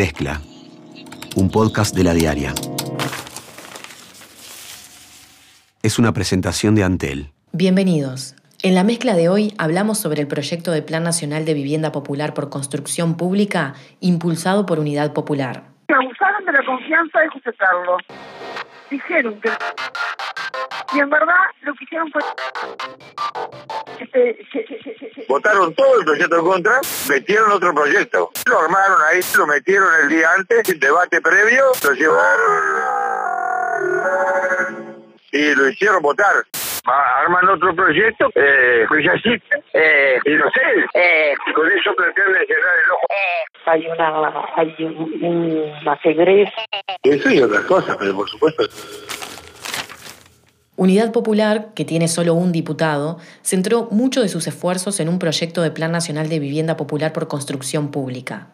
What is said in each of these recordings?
Mezcla, un podcast de la diaria. Es una presentación de Antel. Bienvenidos. En la mezcla de hoy hablamos sobre el proyecto de Plan Nacional de Vivienda Popular por Construcción Pública impulsado por Unidad Popular. Abusaron de la confianza de José Carlos. Dijeron que... Y en verdad lo que hicieron fue... Este, Votaron todo el proyecto en contra, metieron otro proyecto. Lo armaron ahí, lo metieron el día antes, el debate previo, lo llevaron y lo hicieron votar. Arman otro proyecto, eh, pues ya existe, eh, y no sé, eh, con eso pretenden llenar el ojo. hay una hay una segresa. Eso y otras cosas, pero por supuesto Unidad Popular, que tiene solo un diputado, centró mucho de sus esfuerzos en un proyecto de Plan Nacional de Vivienda Popular por Construcción Pública.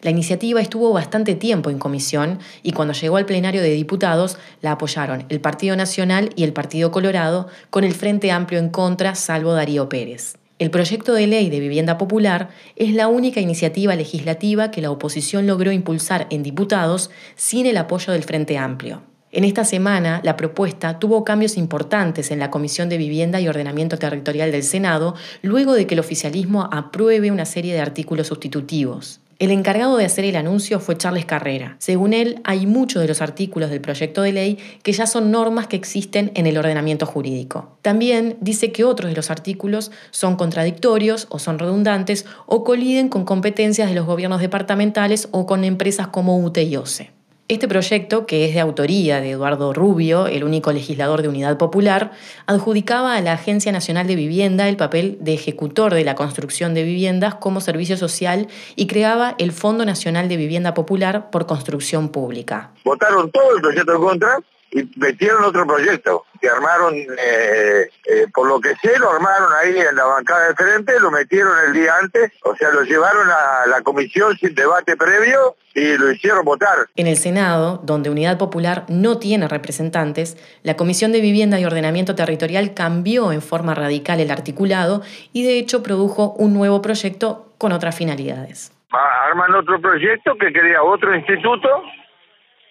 La iniciativa estuvo bastante tiempo en comisión y cuando llegó al plenario de diputados la apoyaron el Partido Nacional y el Partido Colorado con el Frente Amplio en contra, salvo Darío Pérez. El proyecto de ley de vivienda popular es la única iniciativa legislativa que la oposición logró impulsar en diputados sin el apoyo del Frente Amplio. En esta semana, la propuesta tuvo cambios importantes en la Comisión de Vivienda y Ordenamiento Territorial del Senado, luego de que el oficialismo apruebe una serie de artículos sustitutivos. El encargado de hacer el anuncio fue Charles Carrera. Según él, hay muchos de los artículos del proyecto de ley que ya son normas que existen en el ordenamiento jurídico. También dice que otros de los artículos son contradictorios o son redundantes o coliden con competencias de los gobiernos departamentales o con empresas como UTE y OCE. Este proyecto, que es de autoría de Eduardo Rubio, el único legislador de Unidad Popular, adjudicaba a la Agencia Nacional de Vivienda el papel de ejecutor de la construcción de viviendas como servicio social y creaba el Fondo Nacional de Vivienda Popular por Construcción Pública. Votaron todo el proyecto en contra y metieron otro proyecto que armaron, eh, eh, por lo que sé, lo armaron ahí en la bancada de frente, lo metieron el día antes, o sea, lo llevaron a la comisión sin debate previo y lo hicieron votar. En el Senado, donde Unidad Popular no tiene representantes, la Comisión de Vivienda y Ordenamiento Territorial cambió en forma radical el articulado y de hecho produjo un nuevo proyecto con otras finalidades. Arman otro proyecto que quería otro instituto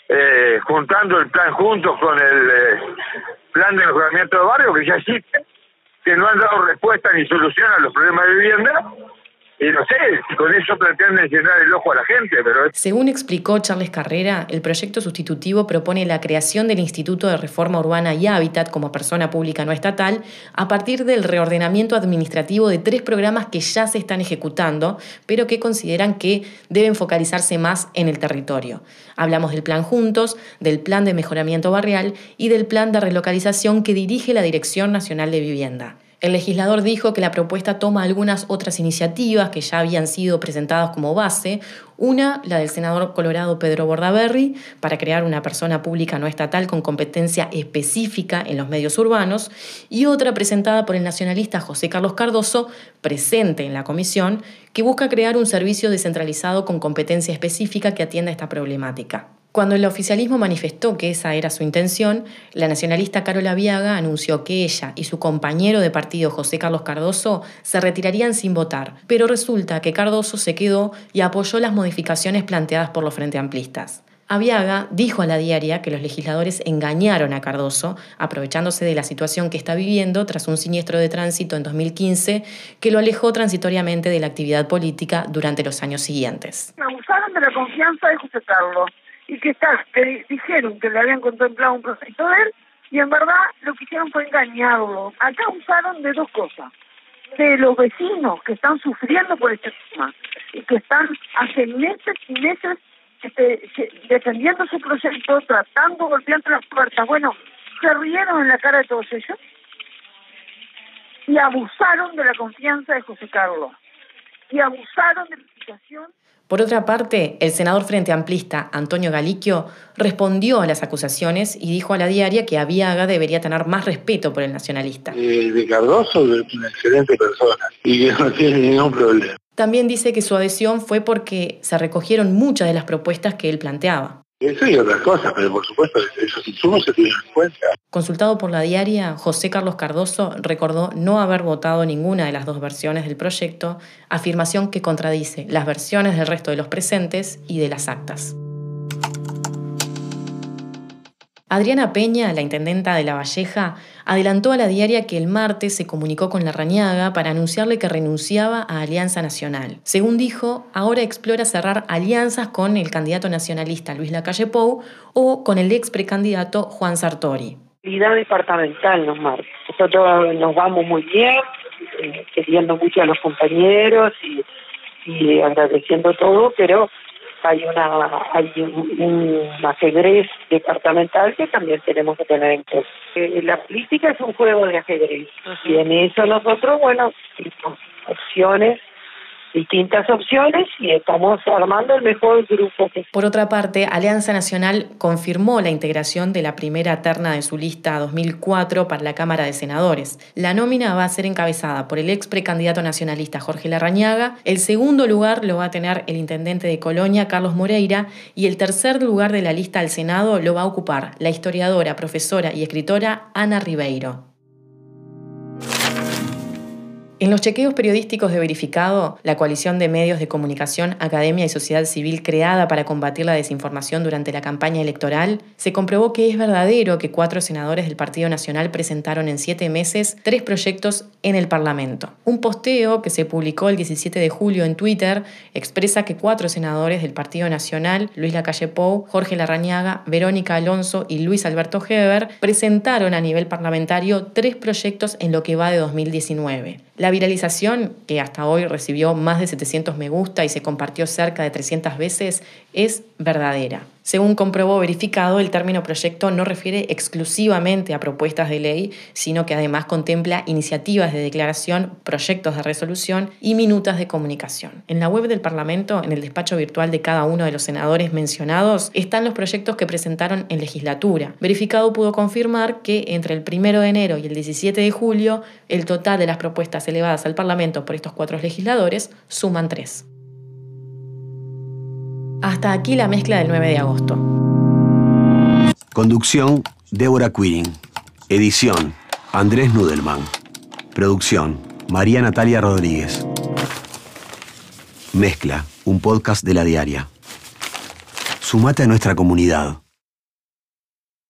eh, juntando el plan juntos con el eh, plan de mejoramiento de barrio que ya existe, que no han dado respuesta ni solución a los problemas de vivienda y no sé, con eso pretenden llenar el ojo a la gente, pero... Según explicó Charles Carrera, el proyecto sustitutivo propone la creación del Instituto de Reforma Urbana y Hábitat como persona pública no estatal a partir del reordenamiento administrativo de tres programas que ya se están ejecutando, pero que consideran que deben focalizarse más en el territorio. Hablamos del Plan Juntos, del Plan de Mejoramiento Barrial y del Plan de Relocalización que dirige la Dirección Nacional de Vivienda. El legislador dijo que la propuesta toma algunas otras iniciativas que ya habían sido presentadas como base, una, la del senador colorado Pedro Bordaberry, para crear una persona pública no estatal con competencia específica en los medios urbanos, y otra presentada por el nacionalista José Carlos Cardoso, presente en la comisión, que busca crear un servicio descentralizado con competencia específica que atienda esta problemática. Cuando el oficialismo manifestó que esa era su intención, la nacionalista Carola Viaga anunció que ella y su compañero de partido José Carlos Cardoso se retirarían sin votar, pero resulta que Cardoso se quedó y apoyó las modificaciones planteadas por los Frente Amplistas. Aviaga dijo a la diaria que los legisladores engañaron a Cardoso, aprovechándose de la situación que está viviendo tras un siniestro de tránsito en 2015 que lo alejó transitoriamente de la actividad política durante los años siguientes. Abusaron de la confianza de José Carlos y que, está, que dijeron que le habían contemplado un proyecto de él y en verdad lo que hicieron fue engañarlo. Acá usaron de dos cosas. De los vecinos que están sufriendo por este tema y que están hace meses y meses este, defendiendo su proyecto, tratando, golpeando las puertas. Bueno, se rieron en la cara de todos ellos y abusaron de la confianza de José Carlos y abusaron de la situación por otra parte, el senador frente amplista Antonio Galiquio respondió a las acusaciones y dijo a la diaria que Aviaga debería tener más respeto por el nacionalista. Eh, de Cardoso es una excelente persona y que no tiene ningún problema. También dice que su adhesión fue porque se recogieron muchas de las propuestas que él planteaba. Eso y otras cosas, pero por supuesto esos insumos se tienen en cuenta. Consultado por la diaria, José Carlos Cardoso recordó no haber votado ninguna de las dos versiones del proyecto, afirmación que contradice las versiones del resto de los presentes y de las actas. Adriana Peña, la intendenta de La Valleja, adelantó a la diaria que el martes se comunicó con Larrañaga para anunciarle que renunciaba a Alianza Nacional. Según dijo, ahora explora cerrar alianzas con el candidato nacionalista Luis Lacalle Pou o con el ex precandidato Juan Sartori. Unidad departamental nos marca. Nosotros nos vamos muy bien, eh, queriendo mucho a los compañeros y, y agradeciendo todo, pero hay una hay un, ajedrez departamental que también tenemos que tener en cuenta. Eh, la política es un juego de ajedrez y en eso nosotros, bueno, opciones distintas opciones y estamos armando el mejor grupo. Por otra parte, Alianza Nacional confirmó la integración de la primera terna de su lista 2004 para la Cámara de Senadores. La nómina va a ser encabezada por el ex precandidato nacionalista Jorge Larrañaga, el segundo lugar lo va a tener el intendente de Colonia, Carlos Moreira, y el tercer lugar de la lista al Senado lo va a ocupar la historiadora, profesora y escritora Ana Ribeiro. En los chequeos periodísticos de verificado, la coalición de medios de comunicación, academia y sociedad civil creada para combatir la desinformación durante la campaña electoral, se comprobó que es verdadero que cuatro senadores del Partido Nacional presentaron en siete meses tres proyectos en el Parlamento. Un posteo que se publicó el 17 de julio en Twitter expresa que cuatro senadores del Partido Nacional, Luis Lacalle Pou, Jorge Larrañaga, Verónica Alonso y Luis Alberto Heber, presentaron a nivel parlamentario tres proyectos en lo que va de 2019. La viralización, que hasta hoy recibió más de 700 me gusta y se compartió cerca de 300 veces, es verdadera. Según comprobó verificado, el término proyecto no refiere exclusivamente a propuestas de ley, sino que además contempla iniciativas de declaración, proyectos de resolución y minutas de comunicación. En la web del Parlamento, en el despacho virtual de cada uno de los senadores mencionados, están los proyectos que presentaron en legislatura. Verificado pudo confirmar que entre el 1 de enero y el 17 de julio, el total de las propuestas elevadas al Parlamento por estos cuatro legisladores suman tres. Hasta aquí la mezcla del 9 de agosto. Conducción, Débora Quirin. Edición, Andrés Nudelman. Producción, María Natalia Rodríguez. Mezcla, un podcast de la diaria. Sumate a nuestra comunidad.